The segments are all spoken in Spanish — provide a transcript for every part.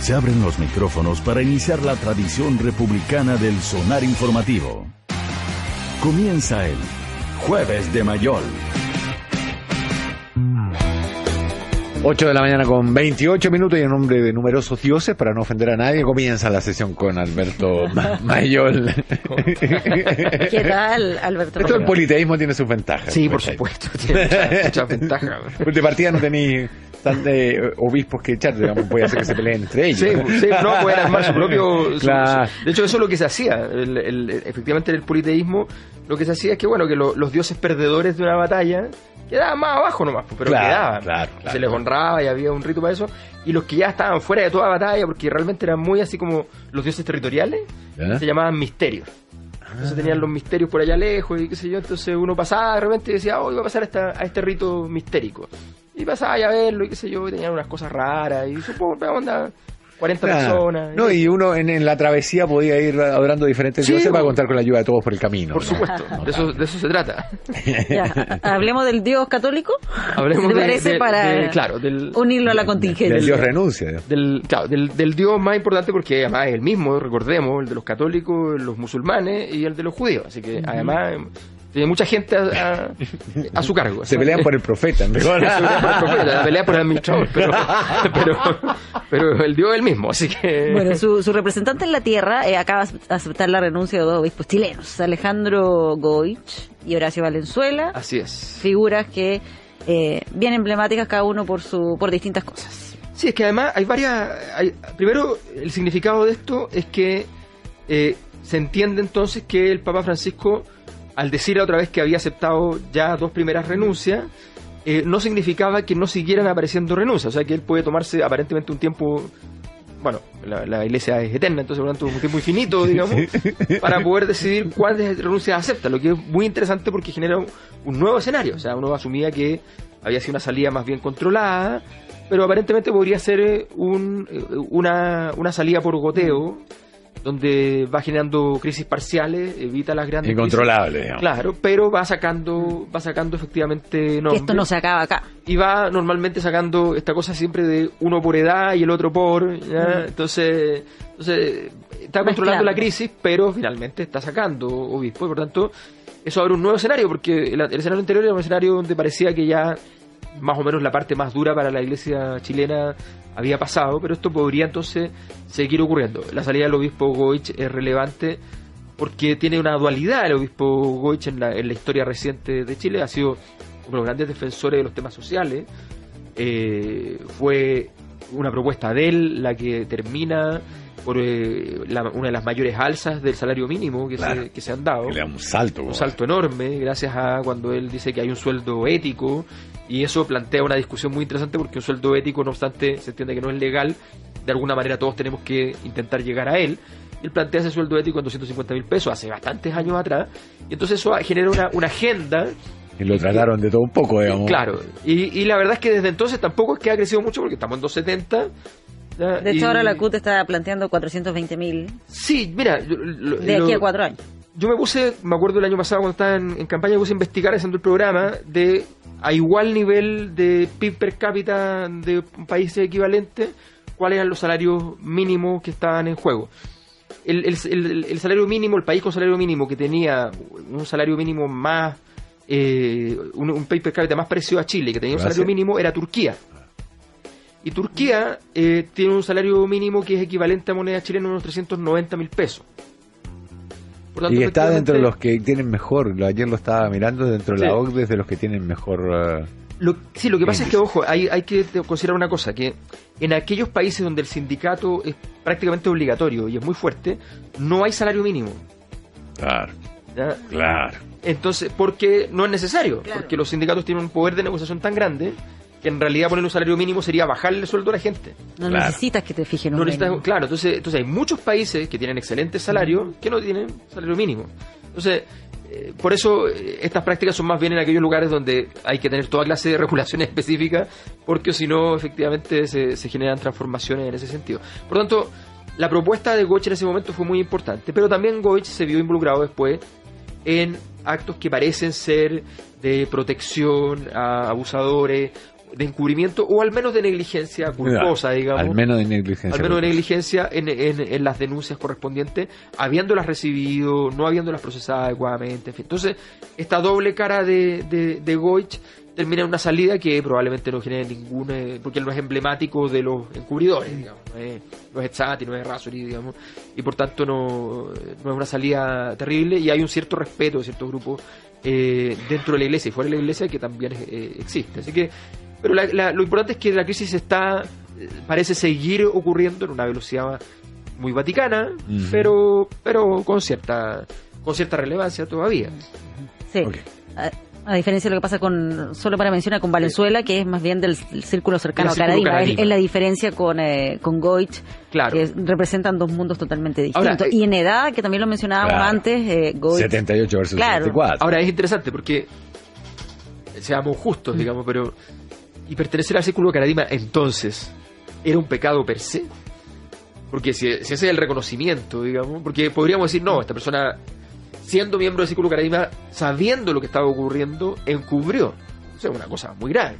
Se abren los micrófonos para iniciar la tradición republicana del sonar informativo. Comienza el Jueves de Mayol. 8 de la mañana con 28 minutos y en nombre de numerosos dioses, para no ofender a nadie, comienza la sesión con Alberto Ma- Mayol. ¿Qué tal, Alberto? Esto del politeísmo tiene sus ventajas. Sí, por ¿cachai? supuesto, tiene muchas muchas ventajas. Pues De partida no tenéis tan de obispos que echar, digamos, puede hacer que se peleen entre ellos. Sí, sí, no, pueden armar su propio... su- Claro. su- de hecho, eso es lo que se hacía. El- el- efectivamente, en el politeísmo, lo que se hacía es que, bueno, que lo- los dioses perdedores de una batalla quedaban más abajo nomás, pues, pero Claro, quedaban. claro, claro. Se les honraba y había un rito para eso. Y los que ya estaban fuera de toda batalla, porque realmente eran muy así como los dioses territoriales, se llamaban misterios. Entonces tenían los misterios por allá lejos y qué sé yo. Entonces uno pasaba de repente y decía, oh, iba a pasar a, esta- a este rito mistérico. Y pasaba ya a verlo y qué sé yo, y tenían unas cosas raras. Y supongo que onda 40 Claro. personas. No, y uno en, en la travesía podía ir adorando diferentes Sí, dioses para po. contar con la ayuda de todos por el camino. Por ¿no? supuesto, de eso, de eso se trata. Ya, hablemos del Dios católico. Hablemos ¿Te de- parece de- para de- claro, del, unirlo a la contingencia? El Dios renuncia. del, claro, del, del Dios más importante porque además es el mismo, recordemos, el de los católicos, los musulmanes y el de los judíos. Así que además tiene mucha gente a, a- a su cargo. Se pelean por el profeta. ¿no? Se pelea por el profeta, la pelea por el administrador, pero, pero, pero el Dios es el mismo, así que... Bueno, su, su representante en la tierra eh, acaba de aceptar la renuncia de dos obispos chilenos, Alejandro Goich y Horacio Valenzuela, Así es. figuras que eh, bien emblemáticas cada uno por su por distintas cosas. Sí, es que además hay varias... hay- primero, el significado de esto es que eh, se entiende entonces que el Papa Francisco, al decir otra vez que había aceptado ya dos primeras renuncias, eh, no significaba que no siguieran apareciendo renuncias. O sea, que él puede tomarse aparentemente un tiempo... Bueno, la, la iglesia es eterna, entonces por lo tanto un tiempo infinito, digamos, para poder decidir cuáles renuncias acepta, lo que es muy interesante porque genera un, un nuevo escenario. O sea, uno asumía que había sido una salida más bien controlada, pero aparentemente podría ser eh, un, eh, una, una salida por goteo, donde va generando crisis parciales, evita las grandes Incontrolable, crisis. digamos. Claro, pero va sacando, va sacando efectivamente Que esto no se acaba acá. y va normalmente sacando esta cosa siempre de uno por edad y el otro por ¿ya? entonces entonces está controlando la crisis pero finalmente está sacando obispo y por tanto eso abre un nuevo escenario porque el, el escenario anterior era un escenario donde parecía que ya más o menos la parte más dura para la iglesia chilena había pasado pero esto podría entonces seguir ocurriendo la salida del obispo Goich es relevante porque tiene una dualidad el obispo Goich en la, en la historia reciente de Chile ha sido uno de los grandes defensores de los temas sociales. Eh, fue una propuesta de él la que termina por eh, la- una de las mayores alzas del salario mínimo que, Claro. se, que se han dado. Le da un salto. Un salto enorme, gracias a cuando él dice que hay un sueldo ético, y eso plantea una discusión muy interesante porque un sueldo ético, no obstante, se entiende que no es legal, de alguna manera todos tenemos que intentar llegar a él. Él plantea ese sueldo ético en 250 mil pesos hace bastantes años atrás, y entonces eso genera una, una agenda Y lo trataron de todo un poco, digamos. Claro, y, y la verdad es que desde entonces tampoco es que ha crecido mucho porque estamos en 270. ¿Ya? De hecho, Y- ahora la CUT está planteando 420 mil Sí, mira, lo- de lo- aquí a cuatro años. yo me puse, me acuerdo el año pasado cuando estaba en, en campaña, me puse a investigar haciendo el programa de a igual nivel de PIB per cápita de un país equivalente, cuáles eran los salarios mínimos que estaban en juego. El, el- el- el salario mínimo, el país con salario mínimo que tenía un salario mínimo más, eh, un, un PIB per cápita más parecido a Chile, que tenía un salario mínimo, era Turquía. Y Turquía eh, tiene un salario mínimo que es equivalente a moneda chilena unos 390 mil pesos. Por tanto, Y está dentro de los que tienen mejor, ayer lo estaba mirando, dentro de la. OCDE es de los que tienen mejor... eh, Lo, sí, lo que pasa es que, ojo, hay, hay que considerar una cosa, que en aquellos países donde el sindicato es prácticamente obligatorio y es muy fuerte, no hay salario mínimo. Claro, ¿ya? claro. Entonces, porque no es necesario, Claro. porque los sindicatos tienen un poder de negociación tan grande en realidad poner un salario mínimo sería bajarle el sueldo a la gente. No Claro. necesitas que te fijen un No necesitas- mínimo. claro, entonces, entonces hay muchos países que tienen excelentes salarios que no tienen salario mínimo. Entonces, eh, por eso eh, estas prácticas son más bien en aquellos lugares donde hay que tener toda clase de regulaciones específicas, porque si no, efectivamente, se, se generan transformaciones en ese sentido. Por lo tanto, la propuesta de Goich en ese momento fue muy importante, pero también Goich se vio involucrado después en actos que parecen ser de protección a abusadores, de encubrimiento o al menos de negligencia culposa, digamos. Al menos de negligencia. Al menos de negligencia en, en- en las denuncias correspondientes, habiéndolas recibido, no habiéndolas procesado adecuadamente. en fin. Entonces, esta doble cara de, de, de Goich termina en una salida que probablemente no genere ningún... eh, porque él no es emblemático de los encubridores, digamos. No es, no es Echati, no es Rasuri, digamos. Y por tanto no, no es una salida terrible y hay un cierto respeto de ciertos grupos eh, dentro de la iglesia y fuera de la iglesia que también eh, existe. Así que pero la- la- lo importante es que la crisis está parece seguir ocurriendo en una velocidad muy vaticana, pero pero con cierta con cierta relevancia todavía. Sí. A, a diferencia de lo que pasa con, solo para mencionar con Valenzuela, que es más bien del círculo cercano a Caradima. Es, es la diferencia con, eh, con Goich, Claro. que representan dos mundos totalmente distintos. Ahora, eh, y en edad, que también lo mencionábamos Claro. antes, eh, Goich 78 versus Claro. 74. Ahora es interesante porque seamos justos, digamos, pero y pertenecer al círculo de Caradima entonces era un pecado per se. Porque si, si ese es el reconocimiento, digamos, porque podríamos decir, no, esta persona, siendo miembro del círculo Caradima, sabiendo lo que estaba ocurriendo, encubrió. O sea, una cosa muy grave.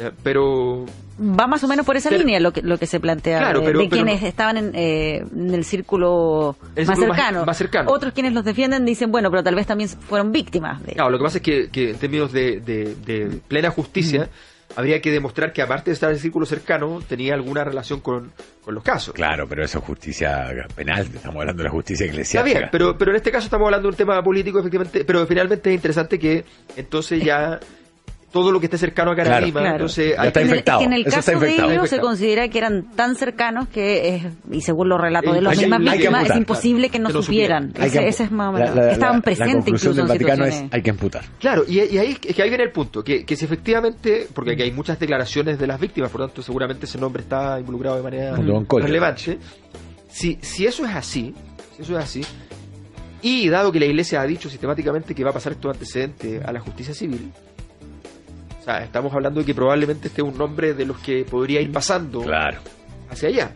Eh, Pero va más o menos por esa Pero- línea lo que, lo que se plantea Claro, de, pero- de pero- quienes estaban en, eh, en el círculo, El más, círculo cercano. más cercano. Otros quienes los defienden dicen, bueno, pero tal vez también fueron víctimas de... Claro, lo que pasa es que, que en términos de, de- de plena justicia, habría que demostrar que aparte de estar en el círculo cercano, tenía alguna relación con, con los casos. Claro, pero eso es justicia penal, estamos hablando de la justicia Está eclesiástica. bien, pero, pero en este caso estamos hablando de un tema político, efectivamente, pero finalmente es interesante que entonces ya todo lo que esté cercano a Caradima, Claro. entonces hay está infectado, que en el eso caso de ellos se considera que eran tan cercanos que, es, y según los relatos de Hay las mismas víctimas, es imposible que no que no supieran. que Ese, es más o la- menos. la- la- Estaban La presentes conclusión incluso del en Vaticano es situaciones. hay que imputar. Claro, y, y ahí, es que ahí viene el punto, que, que si efectivamente, porque aquí hay muchas declaraciones de las víctimas, por lo tanto seguramente ese nombre está involucrado de manera relevante, si, si eso es así, si eso es así, y dado que la Iglesia ha dicho sistemáticamente que va a pasar estos antecedentes a la justicia civil, o sea, estamos hablando de que probablemente este es un nombre de los que podría ir pasando Claro. hacia allá.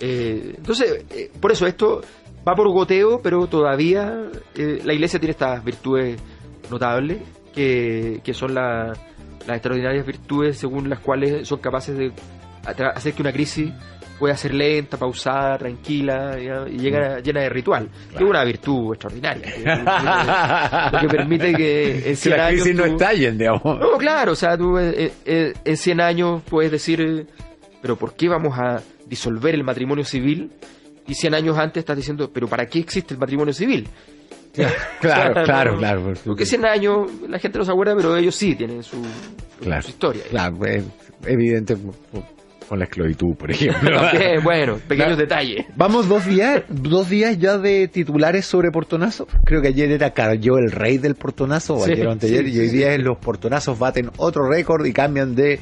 Eh, entonces, eh, por eso esto va por goteo, pero todavía eh, la iglesia tiene estas virtudes notables, que, que son la- las extraordinarias virtudes según las cuales son capaces de hacer que una crisis pueda ser lenta, pausada, tranquila ya, y llega, llena de ritual. Que es una virtud extraordinaria. que- Lo que permite que en Si 100 la años crisis no tú- estallen, digamos. no, claro, o sea, tú eh, eh, en 100 años puedes decir, eh, pero ¿por qué vamos a disolver el matrimonio civil? Y 100 años antes estás diciendo, pero ¿para qué existe el matrimonio civil? Claro, claro, claro. por Porque supuesto. 100 años la gente no se acuerda, pero ellos sí tienen su, su- Claro. su historia. Claro, es evidente con la esclavitud, por ejemplo. También, bueno, pequeños detalles. Vamos dos días, dos días ya de titulares sobre portonazo. Creo que ayer era Cayó el rey del portonazo, o Sí, ayer o anteayer, sí, y hoy día los portonazos baten otro récord y cambian de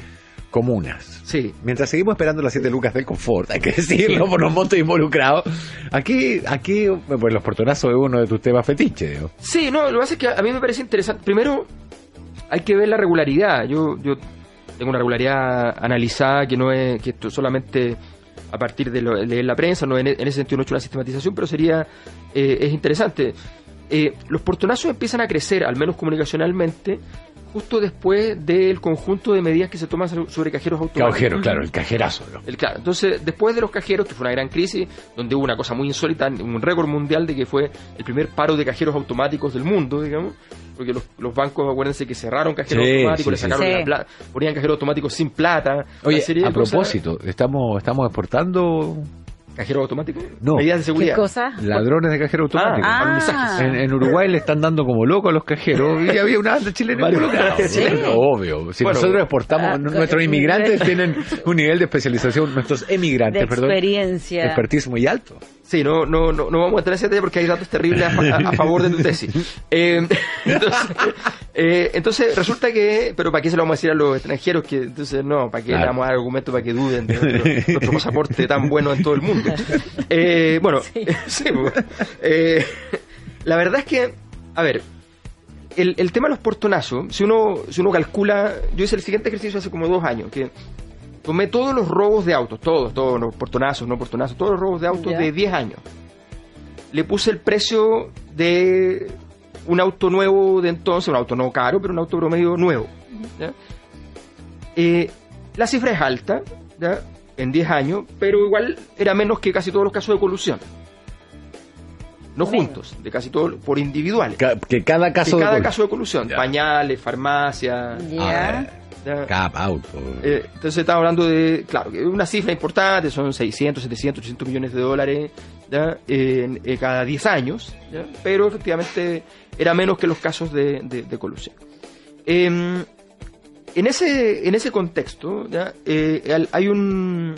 comunas. Sí. Mientras seguimos esperando las siete lucas del confort, hay que decirlo por los montos involucrados. Aquí, aquí, pues los portonazos es uno de tus temas fetiches. digo. Sí, no, lo que pasa es que a mí me parece interesante. Primero, hay que ver la regularidad. Yo, yo tengo una regularidad analizada que no es que esto solamente a partir de, leer la prensa, no en, en ese sentido no he hecho una sistematización, pero sería eh, es interesante. Eh, los portonazos empiezan a crecer, al menos comunicacionalmente, justo después del conjunto de medidas que se toman sobre cajeros automáticos. Cajero, claro, el cajerazo. ¿no? El, claro, entonces, después de los cajeros, que fue una gran crisis, donde hubo una cosa muy insólita, un récord mundial de que fue el primer paro de cajeros automáticos del mundo, digamos, porque los, los bancos, acuérdense que cerraron cajeros Sí, automáticos, sí, le sacaron Sí. la plata, ponían cajeros automáticos sin plata. Oye, una serie de a cosas. propósito, estamos, estamos exportando ¿Cajeros automáticos? No. Medidas de ¿Qué seguridad. cosa? ladrones de cajero automático. Ah, Ah. En, en Uruguay le están dando como loco a los cajeros y había una banda chilena. Sí. Obvio. Si Bueno. nosotros exportamos, Ah, nuestros inmigrantes tienen un nivel de especialización, nuestros De emigrantes, perdón, experiencia. expertise muy alto. Sí, no, no, no, no vamos a entrar en ese detalle porque hay datos terribles a, fa- a favor de tu tesis. Eh, entonces, eh, entonces, resulta que, pero ¿para qué se lo vamos a decir a los extranjeros? que Entonces, no, ¿para qué Claro. le damos argumentos para que duden de nuestro, nuestro pasaporte tan bueno en todo el mundo? Eh, bueno, sí, pues, eh, la verdad es que, a ver, el, el tema de los portonazos, si uno, si uno calcula, yo hice el siguiente ejercicio hace como dos años, que tomé todos los robos de autos, todos, todos los portonazos, no portonazos, todos los robos de autos de 10 años. Le puse el precio de un auto nuevo de entonces, un auto no caro, pero un auto promedio nuevo. ¿ya? Eh, la cifra es alta, ¿ya? en 10 años, pero igual era menos que casi todos los casos de colusión. No Menos. juntos, de casi todos, por individuales. Ca- que cada caso Que de cada col- caso de colusión, pañales, farmacia, Ya. ¿Ya? Cap, auto. Eh, entonces estamos hablando de, claro, una cifra importante, son 600, 700, 800 millones de dólares ¿ya? En- en cada 10 años, ¿ya? pero efectivamente era menos que los casos de, de- de colusión. Em, en, ese, en ese contexto, ¿ya? Eh, hay un...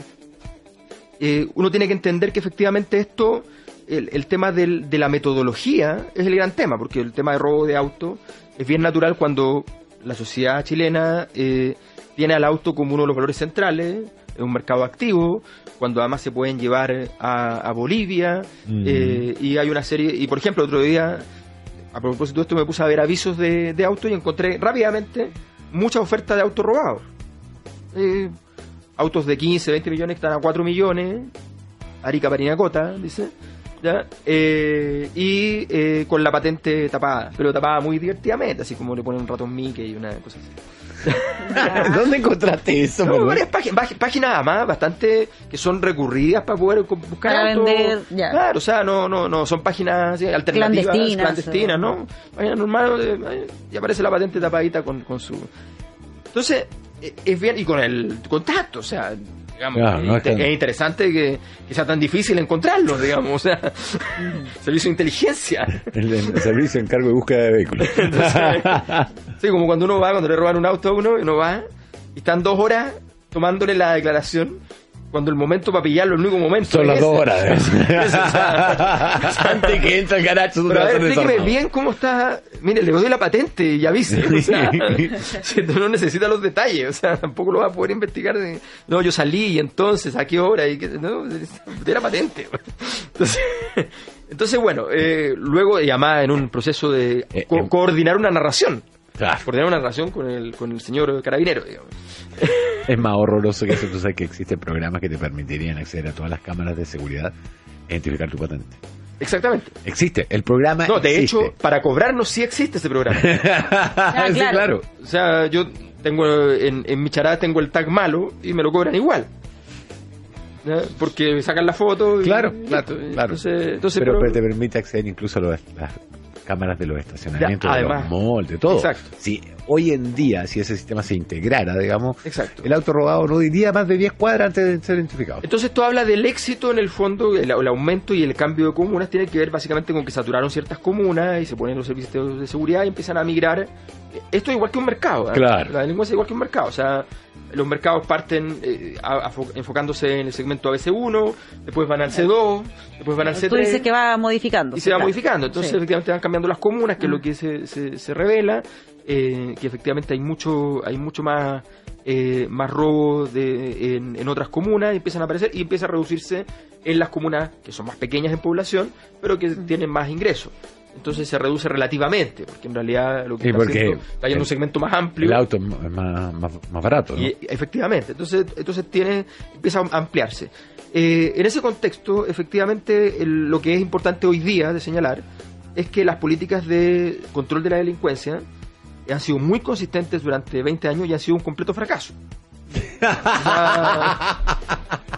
eh, uno tiene que entender que efectivamente esto, el, el tema del- de la metodología es el gran tema, porque el tema de robo de auto es bien natural cuando la sociedad chilena eh, tiene al auto como uno de los valores centrales, es un mercado activo, cuando además se pueden llevar a, a Bolivia, Mm. eh, y hay una serie, y por ejemplo, otro día, a propósito de esto, me puse a ver avisos de, de auto y encontré rápidamente mucha oferta de autos robados. Eh, autos de 15, 20 millones están a 4 millones, Arica Parinacota, dice, ¿ya? Eh, y eh, con la patente tapada, pero tapada muy divertidamente, así como le ponen un ratón Mickey y una cosa así. ¿Dónde encontraste eso? No, varias páginas, páginas además bastante que son recurridas para poder buscar Para autos. vender, ya. Claro, o sea, no, no, no, son páginas sí, alternativas, Clandestinas, clandestinas, o- ¿no? Páginas normales, eh, y aparece la patente tapadita con, con su... Entonces, eh, es bien, y con el contacto, o sea, digamos, Claro, no es interesante que, que sea tan difícil encontrarlo, digamos, o sea, servicio de inteligencia. El, el servicio en cargo de búsqueda de vehículos. Sí, como cuando uno va, cuando le roban un auto a uno, uno va, y están dos horas tomándole la declaración, cuando el momento para pillarlo, el único momento. Son las dos horas. Antes que entra el garacho, Pero a ver, explíqueme bien cómo está. Mire, le doy la patente y avise. O sea, no necesitas los detalles, o sea, tampoco lo vas a poder investigar. de, no, yo salí y entonces, ¿a qué hora? Y que, no, de la patente. Entonces, entonces bueno, eh, luego, y además en un proceso de Eh, co- em- coordinar una narración. Claro. Coordinar una narración con el, con el señor carabinero, digamos. Es más horroroso que eso. Tú sabes que existen programas que te permitirían acceder a todas las cámaras de seguridad e identificar tu patente. Exactamente. Existe. El programa No, de existe. hecho, para cobrarnos sí existe ese programa. Sí, claro. claro. O sea, yo tengo en, en mi charada tengo el tag malo y me lo cobran igual. ¿Ya? Porque me sacan la foto. y- Claro, y claro. Entonces, entonces, pero, pero- pero te permite acceder incluso a los- las cámaras de los estacionamientos, Ya, de además. los malls, de todo. Exacto. Si hoy en día, si ese sistema se integrara, digamos, Exacto. el auto robado no iría más de 10 cuadras antes de ser identificado. Entonces esto habla del éxito en el fondo, el, el aumento y el cambio de comunas tiene que ver básicamente con que saturaron ciertas comunas y se ponen los servicios de seguridad y empiezan a migrar. Esto es igual que un mercado. ¿eh? Claro. La delincuencia es igual que un mercado. O sea, los mercados parten eh, a- a- enfocándose en el segmento ABC1, después van al C2, después van al C3. Tú dices que va modificando. y se va modificando. Entonces, Sí. efectivamente, van cambiando las comunas, que es Mm. lo que se, se, se revela, eh, que efectivamente hay mucho, hay mucho más, eh, más robo de, en, en otras comunas, empiezan a aparecer y empieza a reducirse en las comunas que son más pequeñas en población, pero que Mm. tienen más ingresos. Entonces se reduce relativamente, porque en realidad lo que está, haciendo- está yendo a un el- segmento más amplio. El auto es más, más, más barato, ¿no? Y, efectivamente, entonces, entonces tiene, empieza a ampliarse. Eh, en ese contexto, efectivamente, el- lo que es importante hoy día de señalar es que las políticas de control de la delincuencia han sido muy consistentes durante 20 años y han sido un completo fracaso.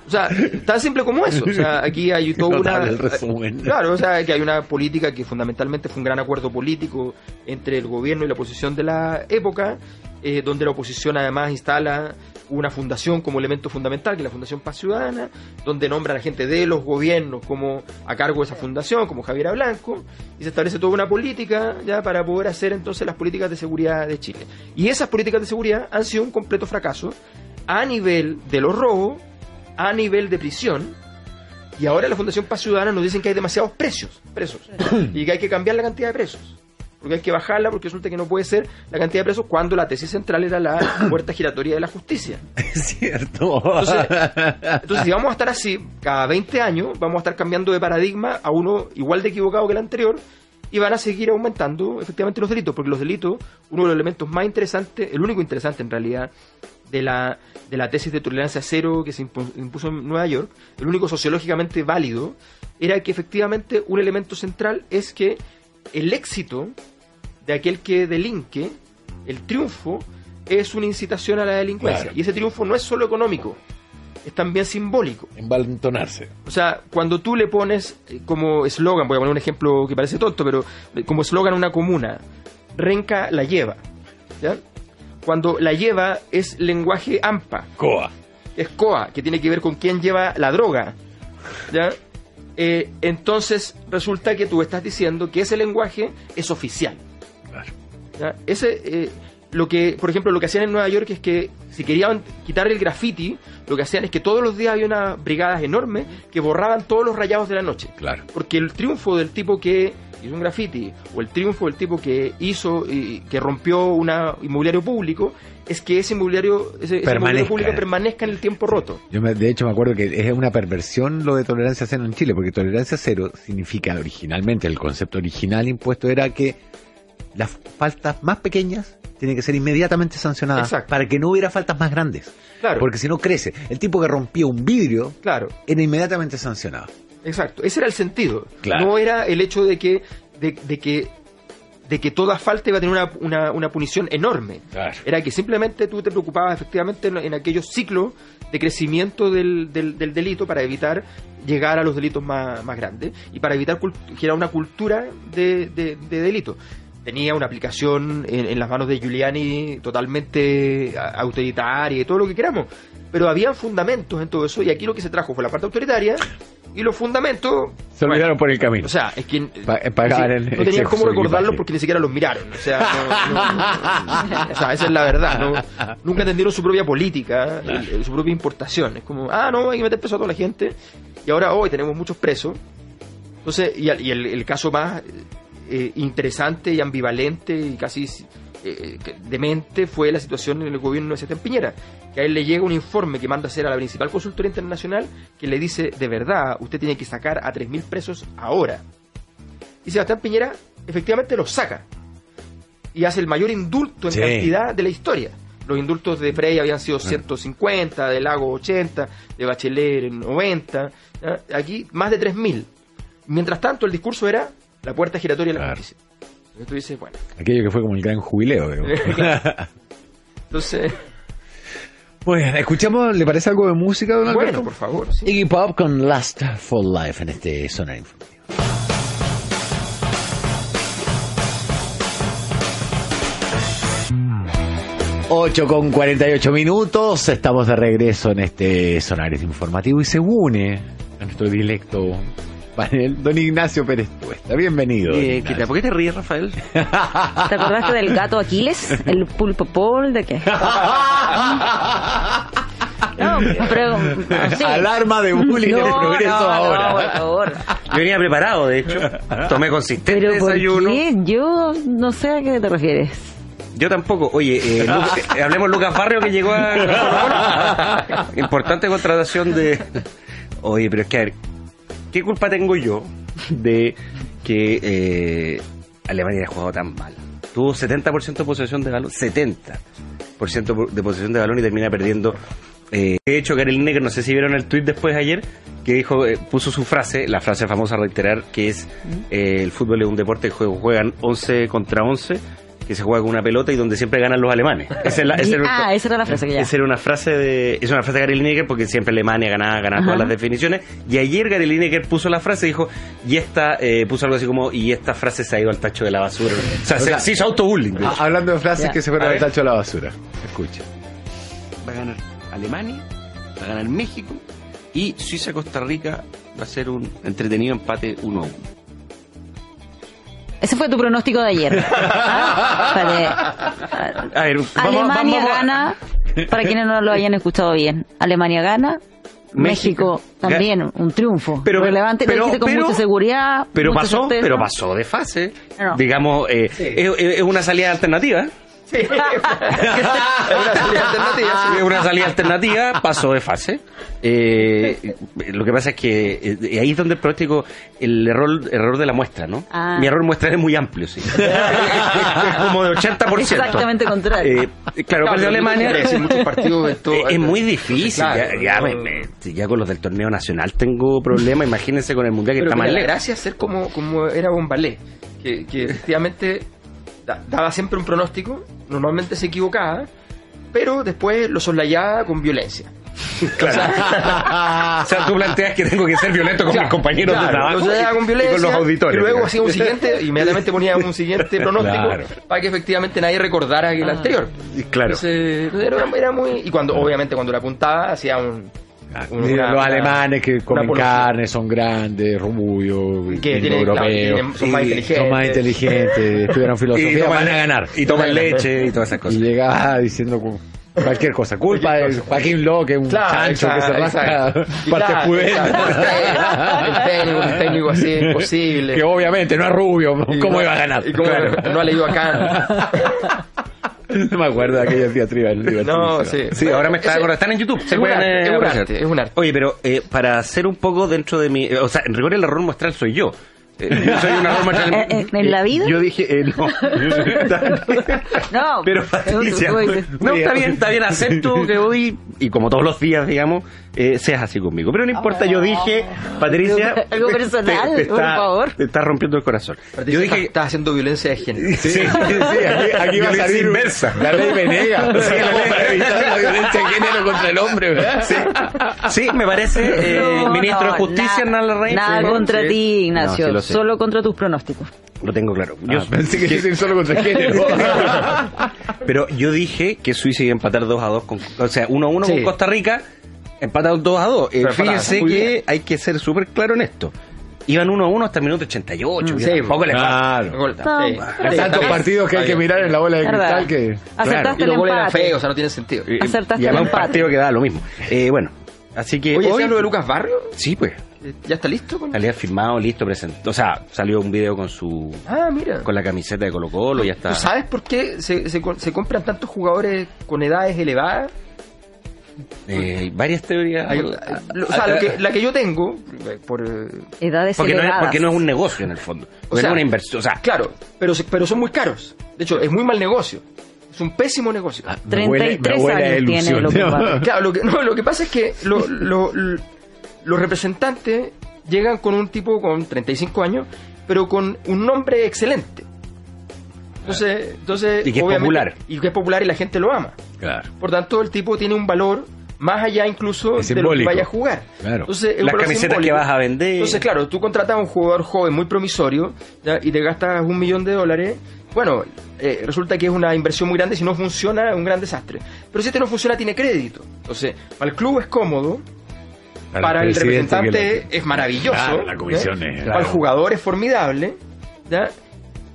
O sea, tan simple como eso. O sea, aquí hay toda una. Notable el resumen. Claro, o sea, que hay una política que fundamentalmente fue un gran acuerdo político entre el gobierno y la oposición de la época, eh, donde la oposición además instala una fundación como elemento fundamental, que es la Fundación Paz Ciudadana, donde nombra a la gente de los gobiernos como a cargo de esa fundación, como Javiera Blanco, y se establece toda una política ya para poder hacer entonces las políticas de seguridad de Chile. Y esas políticas de seguridad han sido un completo fracaso a nivel de los robos, a nivel de prisión, y ahora la Fundación Paz Ciudadana nos dicen que hay demasiados precios, presos, y que hay que cambiar la cantidad de presos. Porque hay que bajarla porque resulta que no puede ser la cantidad de presos cuando la tesis central era la puerta giratoria de la justicia. Es cierto. Entonces, entonces, si vamos a estar así, cada 20 años vamos a estar cambiando de paradigma a uno igual de equivocado que el anterior y van a seguir aumentando efectivamente los delitos, porque los delitos, uno de los elementos más interesantes, el único interesante en realidad, de la, de la tesis de tolerancia cero que se impu- impuso en Nueva York, el único sociológicamente válido, era que efectivamente un elemento central es que el éxito de aquel que delinque, el triunfo, es una incitación a la delincuencia. Claro. Y ese triunfo no es solo económico, es también simbólico. Envalentonarse. O sea, cuando tú le pones eh, como eslogan, voy a poner un ejemplo que parece tonto, pero eh, como eslogan a una comuna, Renca la lleva. ¿ya? Cuando la lleva es lenguaje AMPA, Coa. es COA, que tiene que ver con quién lleva la droga. ¿ya? Eh, entonces resulta que tú estás diciendo que ese lenguaje es oficial. Claro. ¿ya? Ese, eh, lo que, por ejemplo, lo que hacían en Nueva York es que si querían quitar el graffiti, lo que hacían es que todos los días había unas brigadas enormes que borraban todos los rayados de la noche. Claro. Porque el triunfo del tipo que hizo un graffiti o el triunfo del tipo que hizo y que rompió un inmobiliario público es que ese inmobiliario, ese, ese inmobiliario público permanezca en el tiempo roto. Yo me- de hecho me acuerdo que es una perversión lo de tolerancia cero en Chile, porque tolerancia cero significa originalmente, el concepto original impuesto era que las faltas más pequeñas tienen que ser inmediatamente sancionadas Exacto. para que no hubiera faltas más grandes. Claro. Porque si no crece. El tipo que rompía un vidrio Claro, era inmediatamente sancionado. Exacto. Ese era el sentido. Claro. No era el hecho de que, de, de que, de que toda falta iba a tener una, una, una punición enorme. Claro. Era que simplemente tú te preocupabas efectivamente en, en aquellos ciclos de crecimiento del, del, del delito para evitar llegar a los delitos más, más grandes y para evitar generar una cultura de, de, de delito. Tenía una aplicación en, en las manos de Giuliani totalmente autoritaria y todo lo que queramos, pero había fundamentos en todo eso y aquí lo que se trajo fue la parte autoritaria y los fundamentos... Se olvidaron por el camino. O sea, es que Pa- el si- no tenían cómo de recordarlo equipaje. porque ni siquiera los miraron. O sea, no- no- o sea, esa es la verdad. ¿no? Nunca entendieron su propia política, el- su propia importación. Es como, ah, no, hay que meter preso a toda la gente. Y ahora hoy tenemos muchos presos. Entonces, y, y el, el caso más eh, interesante y ambivalente y casi eh, demente fue la situación en el gobierno de Sebastián Piñera. Que a él le llega un informe que manda a hacer a la principal consultora internacional que le dice, de verdad, usted tiene que sacar a 3.000 presos ahora. Y Sebastián Piñera efectivamente los saca. Y hace el mayor indulto en Sí. cantidad de la historia. Los indultos de Frey habían sido 150, de Lago 80, de Bachelet 90. ¿ya? Aquí más de 3.000. Mientras tanto, el discurso era la puerta giratoria de la Claro. justicia. Entonces tú dices, bueno, Aquello que fue como el gran jubileo. entonces, Bueno, escuchamos, ¿le parece algo de música, don Alberto? bueno, por favor. sí. Iggy Pop con Last for Life en este Sonar Informativo. Ocho con 48 minutos, estamos de regreso en este Sonares Informativo y se une a nuestro directo panel don Ignacio Pérez Tuesta. Bienvenido. Eh, ¿qué Ignacio. te- ¿Por qué te ríes, Rafael? ¿Te acordaste del gato Aquiles? ¿El pulpo Paul? ¿De qué? No, pero sí. Alarma de bullying en el No, progreso no, no, ahora. por favor. Yo venía preparado, de hecho. Tomé consistente Pero ¿por desayuno. qué? Yo no sé a qué te refieres. Yo tampoco. Oye, eh, Lu- eh, hablemos Lucas Barrio que llegó a... Importante contratación de... Oye, pero es que, a ver, ¿qué culpa tengo yo de que eh, Alemania haya jugado tan mal? Tuvo 70% de posesión de balón, 70% de posesión de balón y termina perdiendo. Eh, de hecho, Gary Lineker, no sé si vieron el tweet después ayer, que dijo, eh, puso su frase, la frase famosa a reiterar, que es eh, el fútbol es un deporte que jue- juegan 11 contra 11, que se juega con una pelota y donde siempre ganan los alemanes. Esa es la- esa era- ah, esa era la frase que ya. esa era una frase de es una frase de Gary Lineker porque siempre Alemania ganaba, ganaba Ajá. todas las definiciones y ayer Gary Lineker puso la frase y dijo y esta eh, puso algo así como y esta frase se ha ido al tacho de la basura o sea, O se, sea, se hizo autobullying. Hablando de frases Ya. que se fueron al tacho de la basura. Escucha. va a ganar Alemania va a ganar México y Suiza-Costa Rica va a ser un entretenido empate 1 a 1 Ese fue tu pronóstico de ayer. Ah, para- a ver vamos, Alemania vamos a- gana, para quienes no lo hayan escuchado bien, Alemania gana, México, México también un triunfo Pero- relevante, pero- con pero- mucha seguridad. pero mucha pasó certeza. pero pasó de fase No. digamos eh, es, es una salida alternativa Sí. Es una salida alternativa, sí. Es una salida alternativa, pasó de fase. Eh, lo que pasa es que eh, ahí es donde el pronóstico, el error, error de la muestra, ¿no? Ah. Mi error muestra es muy amplio, sí. es como de 80%. Exactamente contrario. Eh, claro, perdió pero Alemania. Eh, es muy difícil. Claro, ya, ya no- me- me- ya con los del torneo nacional tengo problemas. Imagínense con el mundial que Pero está más mira, la lejos. gracia es ser como, como era Bombalé, que, que efectivamente daba siempre un pronóstico, normalmente se equivocaba, pero después lo soslayaba con violencia. O sea, tú planteas que tengo que ser violento con mis compañeros Claro, de trabajo lo soslayaba con y violencia, con los auditores. Y luego hacía un siguiente, inmediatamente ponía un siguiente pronóstico Claro. para que efectivamente nadie recordara el anterior. Y claro. Entonces, era, era muy. Y cuando, obviamente, cuando la apuntaba, hacía un. Un- Mira, una- los una- alemanes que comen carne, son grandes, rubios, claro, tienen- son más y inteligentes. son más inteligentes, estudiaron Y filosofía, toman, van a ganar. y toman leche y todas esas Y cosas. llegaba diciendo cu- cualquier cosa. Culpa de Joaquín López, un Claro, chancho que se exacto, rasca exacto. Y parte claro, exacto. Técnico, un técnico así, imposible. Que obviamente no es rubio, Y ¿cómo no- iba a ganar? Y cómo no ha leído acá. No me acuerdo de aquellas diatribas. No, sí. Sí, ahora me está acordando. Están en YouTube. Se es un pueden arte, eh, es un arte, es un arte. Oye, pero eh, para hacer un poco dentro de mi. eh, o sea, en rigor el error muestral soy yo. Eh, yo soy un error muestral. ¿En- en- en la vida? Yo dije, eh, no. No, Pero Patricia, no, está bien, está bien, acepto que hoy, y como todos los días, digamos, eh, seas así conmigo. Pero no importa, yo dije, Patricia... Algo personal, por está, favor. Te está rompiendo el corazón. Patricia, Yo dije... estás haciendo violencia de género. Sí, sí, aquí, aquí va a salir inversa. la ley Venega. Sí, la ley- para evitar la violencia de género contra el hombre, ¿verdad? Sí, sí, me parece, eh, No, ministro no, de Justicia, nada, Nala Rey. Nada Sí. contra Sí. ti, Ignacio. No, sí solo contra tus pronósticos. Lo tengo claro. Yo- Ah, pensé que decir solo contra el género. Pero yo dije que Suiza iba a empatar 2 a 2 con, o sea, 1 a 1 Sí. con Costa Rica, empataron 2 a 2. Eh, fíjense que bien. hay que ser súper claro en esto. Iban 1 a 1 hasta el minuto 88. Mm, sí, tampoco le falta. Claro. Sí. Hay tantos partidos que hay que mirar en la bola de ¿Verdad? cristal que... Acertaste Y los goles eran feos, o sea, no tiene sentido. Y- Acertaste y además un partido que da lo mismo. Eh, bueno, así que Oye, hoy... ¿sabes lo de Lucas Barrio? Sí, pues. Eh, ¿Ya está listo? Con... Salía firmado, listo, presentado. O sea, salió un video con su... Ah, mira. Con la camiseta de Colo Colo, ya está. ¿Tú sabes por qué se, se, se compran tantos jugadores con edades elevadas? Eh, hay varias teorías. Hay- lo- o sea, lo que- la que yo tengo, eh, por, eh, Edades porque, no es, porque no es un negocio en el fondo. Porque sea, no es una inversión. O sea, claro, pero, se- pero son muy caros. De hecho, es muy mal negocio. Es un pésimo negocio. Me huele- 33 me huele a años tiene lo que vale. Claro, lo que, no, lo que pasa es que lo- lo- lo- los representantes llegan con un tipo con 35 años, pero con un nombre excelente. Entonces, entonces Y que es popular. Y que es popular y la gente lo ama. Claro. Por tanto, el tipo tiene un valor más allá incluso de lo que vaya a jugar. Claro. Entonces, Las camisetas que vas a vender. Entonces, claro, tú contratas a un jugador joven muy promisorio ¿ya? y te gastas un millón de dólares. Bueno, eh, resulta que es una inversión muy grande. Si no funciona, es un gran desastre. Pero si este no funciona, tiene crédito. Entonces, para el club es cómodo, para, el, representante es maravilloso. Claro, la comisión es- Para el jugador es formidable. ¿ya?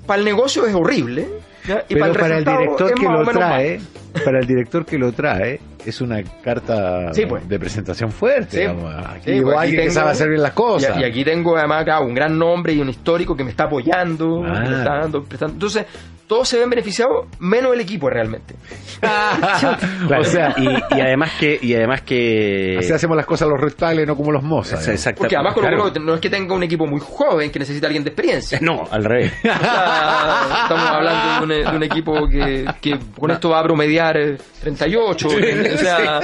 Para el negocio es horrible. ¿ya? Y Pero para el, para el director es que más o lo menos trae, para el director que lo trae, es una carta Sí, pues. de presentación fuerte. Sí, digamos. pues. Aquí Sí, pues, aquí que sabe hacer bien las cosas. Y, y aquí tengo además acá un gran nombre y un histórico que me está apoyando, Ah. que me está dando, prestando. Entonces, todos se ven beneficiados, menos el equipo realmente. Claro, o sea, y, y además que y además que así hacemos las cosas los rectales, no como los mozas. Exacta- Porque además Colo claro. Colo no es que tenga un equipo muy joven que necesita alguien de experiencia. no al revés O sea, Estamos hablando de un, de un equipo que, que con esto va a promediar eh, 38. o sea,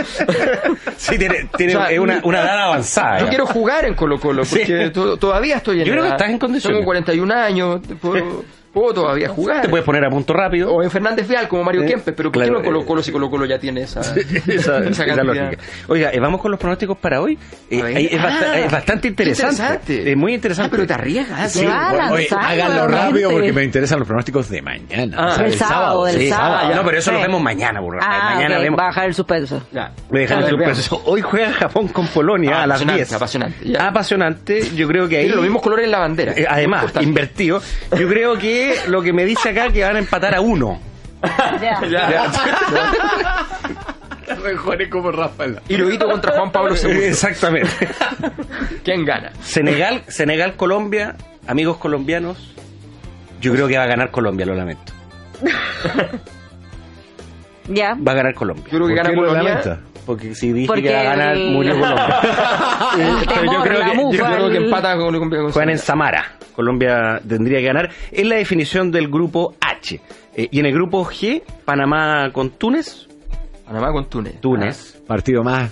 sí tiene, tiene O sea, es una, una edad avanzada yo ya. quiero jugar en Colo Colo porque Sí. to- todavía estoy en Yo creo que estás en condiciones. Tengo 41 años, puedo, puedo todavía jugar. te puedes poner a punto rápido O en Fernández Vial como Mario Eh, Kempes, pero ¿por claro, qué no Colo eh, Colo si Colo Colo ya tiene esa, esa, esa esa cantidad? lógica. Oiga, eh, vamos con los pronósticos para hoy. Eh, ahí es, basta- es bastante interesante. interesante. Es muy interesante. Ah, pero te arriesgas. Oye, háganlo rápido porque me interesan los pronósticos de mañana. Ah, o sea, del sábado, del Sí, sábado. No, pero eso Sí. lo vemos mañana, burro. Ah, mañana ok, vemos. bajar el suspenso. Ya. Me dejan A el ver, suspenso. Hoy juega Japón con Polonia Ah, a las apasionante, 10. apasionante. Apasionante. Yo creo que ahí. Los mismos colores en la bandera. Eh, además, invertido. Yo creo que lo que me dice acá que van a empatar a uno. Ya. Ya. Mejores como Rafael. Y Loguito contra Juan Pablo II. Exactamente. ¿Quién gana? Senegal, Senegal, Colombia, amigos colombianos. Yo creo que va a ganar Colombia, lo lamento. Ya. Va a ganar Colombia. Yo creo que ¿Por gana lamenta? Porque si dije Porque que va a ganar, el- murió Colombia. Pero yo creo que- yo creo que empata con con- con- Juegan en Samara. Colombia tendría que ganar. Es la definición del grupo H. Eh, y en el grupo G, Panamá con Túnez. Panamá con Túnez. Túnez. Partido más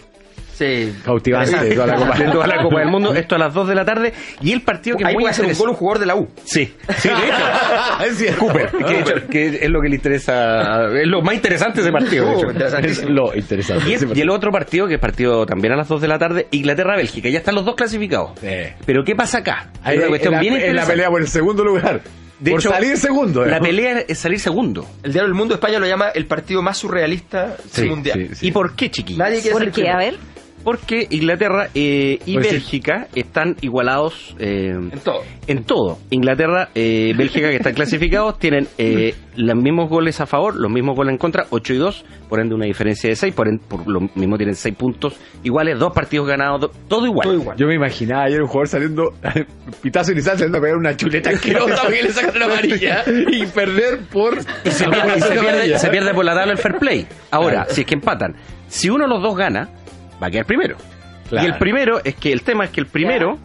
Sí. Cautivante toda la Copa. de toda la Copa del Mundo. Esto a las 2 de la tarde. Y el partido que Ahí muy puede hacer un interesante- gol un jugador de la U. Sí, sí, de hecho. Es cierto. Cooper, que, de hecho, que es lo que le interesa, es lo más interesante ese partido. de hecho. Uh. Es lo interesante. Y el, y el otro partido, que es partido también a las 2 de la tarde, Inglaterra-Bélgica. Ya están los dos clasificados. Sí. Pero ¿qué pasa acá? Hay Ahí, una cuestión en, la, bien en la pelea por el segundo lugar. De por hecho, salir segundo. La ¿no? pelea es salir segundo. El diario del Mundo de España lo llama el partido más surrealista Sí, mundial. sí, sí. ¿Y por qué, chiquillos? Nadie quiere ¿Por ser el qué? primero. A ver. Porque Inglaterra eh, y Pues sí. Bélgica están igualados eh, En todo. en todo. Inglaterra, eh, Bélgica, que están clasificados, tienen eh, los mismos goles a favor, los mismos goles en contra, 8 y 2, por ende una diferencia de 6, por, ende, por lo mismo tienen 6 puntos iguales, dos partidos ganados, do- todo igual. Todo igual. Yo me imaginaba ayer un jugador saliendo, pitazo inicial saliendo a pegar una chuleta asquerosa porque le sacan una amarilla y perder por. Y se, pierde, y se pierde- se pierde por la tabla el fair play. Ahora, si es que empatan, si uno de los dos gana, va a quedar primero. Claro. Y el primero, es que el tema es que el primero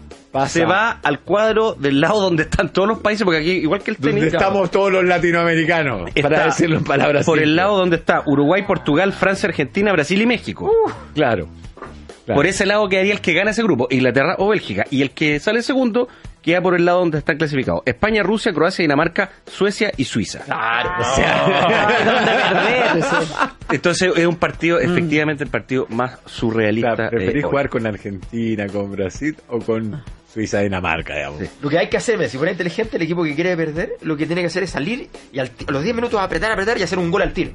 se va al cuadro del lado donde están todos los países, porque aquí, igual que el tenis, Donde estamos todos los latinoamericanos. está para decirlo en palabras por el lado donde está Uruguay, Portugal, Francia, Argentina, Brasil y México. Claro. claro. Por ese lado quedaría el que gana ese grupo, Inglaterra o Bélgica. Y el que sale segundo queda por el lado donde están clasificados España, Rusia, Croacia, Dinamarca, Suecia y Suiza. Claro. O sea, sí. Entonces es un partido, efectivamente, el partido más surrealista. Claro, ¿Preferís eh, jugar con Argentina, con Brasil o con Suiza, Dinamarca, digamos? Lo que hay que hacer, si fuera inteligente, el equipo que quiere perder, lo que tiene que hacer es salir y al a los 10 minutos apretar, apretar y hacer un gol al tiro.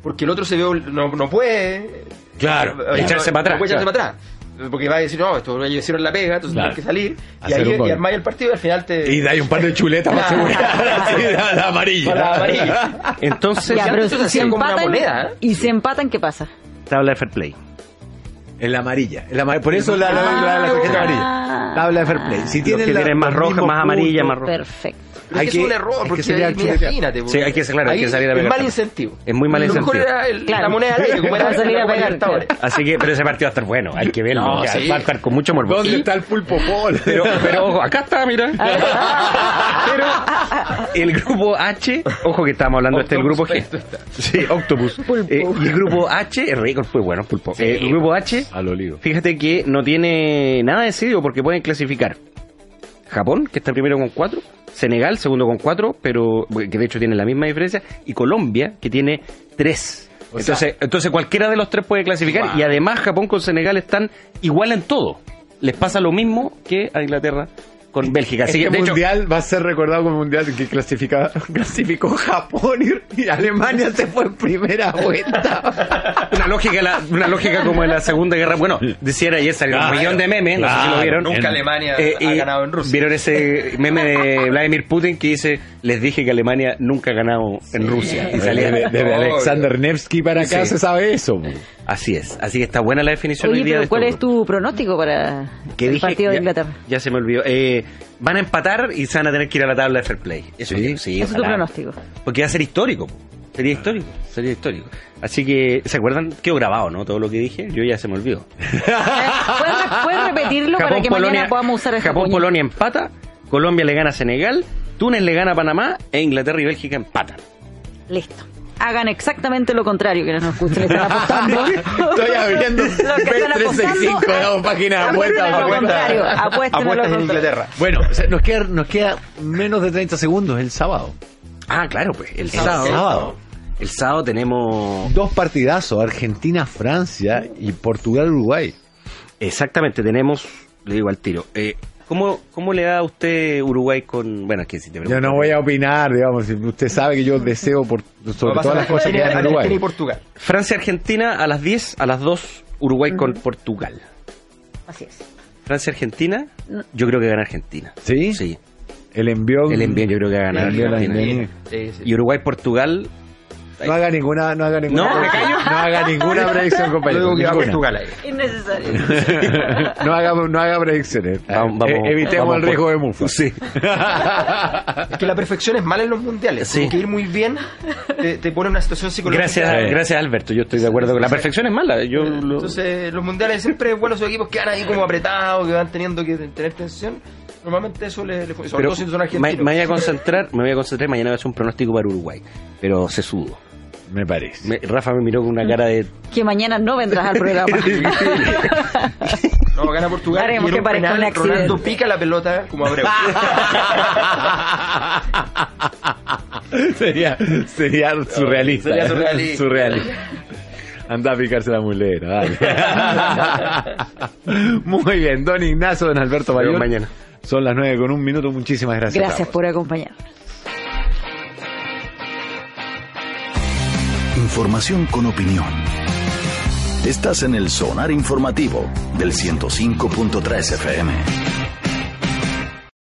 Porque el otro se ve, no, no puede. Claro, eh, echarse no- para atrás, no puede echarse claro. para atrás. Porque va a decir, no, esto ellos hicieron la pega, entonces Claro. tienes que salir. Y Hacer ahí y armáis el partido y al final te. Y dais un par de chuletas para asegurar sí, la, la amarilla. Para la amarilla. Entonces, Ya, pero se si hacía como una empatan moneda, ¿eh? y se empatan, ¿qué pasa? tabla de fair play. En la amarilla. En la amar- Por eso la, la, la- la tarjeta Ah. Tabla de fair play. Si Los tienen que la- tienen más roja, más amarilla, más roja. Perfecto. Hay es que es un error, hay que porque salir a ahí, chuletear. imagínate. Sí, hay que ser claro, hay que salir a Es pegar mal también. incentivo. Es muy mal Lo mejor incentivo. era el- Claro. la moneda al aire, como era salir a pegar. Así que, pero ese partido va a estar bueno, hay que verlo. No, que sí. Va a estar con mucho morbo. ¿Dónde Y- está el pulpo pol? Pero, pero ojo, acá está, mira. Pero el grupo H, ojo que estábamos hablando, este es el grupo G. Sí, Octopus. Eh, y el grupo H, es rico, fue bueno, pulpo. Eh, el grupo H, Al olivo. fíjate que no tiene nada decidido porque pueden clasificar. Japón, que está primero con cuatro, Senegal, segundo con cuatro, pero que de hecho tiene la misma diferencia, y Colombia, que tiene tres. O Entonces, entonces cualquiera de los tres puede clasificar. y además Japón con Senegal están igual en todo. Les pasa lo mismo que a Inglaterra con Bélgica. Así Este que, de hecho, mundial va a ser recordado como mundial que clasifica, clasificó Japón y, y Alemania se fue en primera vuelta. una lógica, la- una lógica como en la Segunda Guerra. Bueno, decía ayer salió Claro. un millón de memes, no sé si lo vieron. Nunca En- Alemania Eh, ha ganado en Rusia. ¿Vieron ese meme de Vladimir Putin que dice, les dije que Alemania nunca ha ganado en Rusia? Y salía Desde, desde Alexander Nevsky para acá Sí. se sabe eso. po. Así es, así que está buena la definición Oye, hoy día pero de ¿cuál es tu pronóstico para que el dije, partido de ya- Inglaterra? Ya, se me olvidó. Eh, van a empatar y se van a tener que ir a la tabla de fair play. Eso Sí. sí, Ese es tu pronóstico. Porque va a ser histórico. Sería histórico, sería histórico. Así que, ¿se acuerdan? Quedó grabado, ¿no? Todo lo que dije. Yo ya se me olvidó. ¿Puedes, re- puedes repetirlo para que mañana podamos usar esa Japón, cuña? Polonia empata, Colombia le gana a Senegal, Túnez le gana a Panamá e Inglaterra y Bélgica empatan. Listo. Hagan exactamente lo contrario que no nos escuchen, están apostando. Estoy abriendo Los que están Bet365, apostando, damos página de apuesten apuestas. a lo contrario, apuesten a lo Apuestas en. Inglaterra. Bueno, o sea, nos queda, nos queda menos de 30 segundos el sábado. Ah, claro, pues. El sábado. sábado. El sábado tenemos. Dos partidazos, Argentina-Francia y Portugal-Uruguay. Exactamente, tenemos. Le digo al tiro. Eh, ¿cómo, ¿Cómo le da a usted Uruguay con.? Bueno, es que si te Yo pregunto- no voy a opinar, digamos, usted sabe que yo deseo por sobre todas las cosas que en Argentina y Uruguay. Portugal. Francia-Argentina a las 10, a las 2, Uruguay con Portugal. Así es. Francia-Argentina, yo creo que gana Argentina. ¿Sí? Sí. El envión. El envío yo creo que va a ganar El envío a la Argentina. India. Sí, sí. Y Uruguay-Portugal, No haga ninguna, no haga ninguna. No, me callo. No haga ninguna predicción, compañero. ninguna. Portugal ahí. Innecesario. no haga, no haga predicciones. Vamos, vamos, Eh, evitemos vamos el por- riesgo de mufa. Sí. Es que la perfección es mala en los mundiales. Sí. Que ir muy bien te, te pone en una situación psicológica. Gracias, gracias Alberto, yo estoy de acuerdo con la perfección es mala. Yo lo- Entonces, los mundiales siempre es bueno esos equipos que van ahí como apretados, que van teniendo que tener tensión. Normalmente eso le, le funciona. Sobre pero todo si son me, me voy a concentrar, me voy a concentrar, mañana voy a hacer un pronóstico para Uruguay, pero se sudo. Me parece. Me- Rafa me miró con una cara de... Que mañana no vendrás al programa. No, gana Portugal. Haremos y que parezca penal, un accidente. Ronaldo pica la pelota como Abreu. sería, sería surrealista. Sería surrealista. Surrealista. Anda a picarse la mulera, dale. Muy bien, don Ignacio, don Alberto Mayor. mañana. Son las nueve con un minuto, muchísimas gracias. Gracias por acompañarnos. Información con opinión. Estás en el Sonar Informativo del 105.3 FM.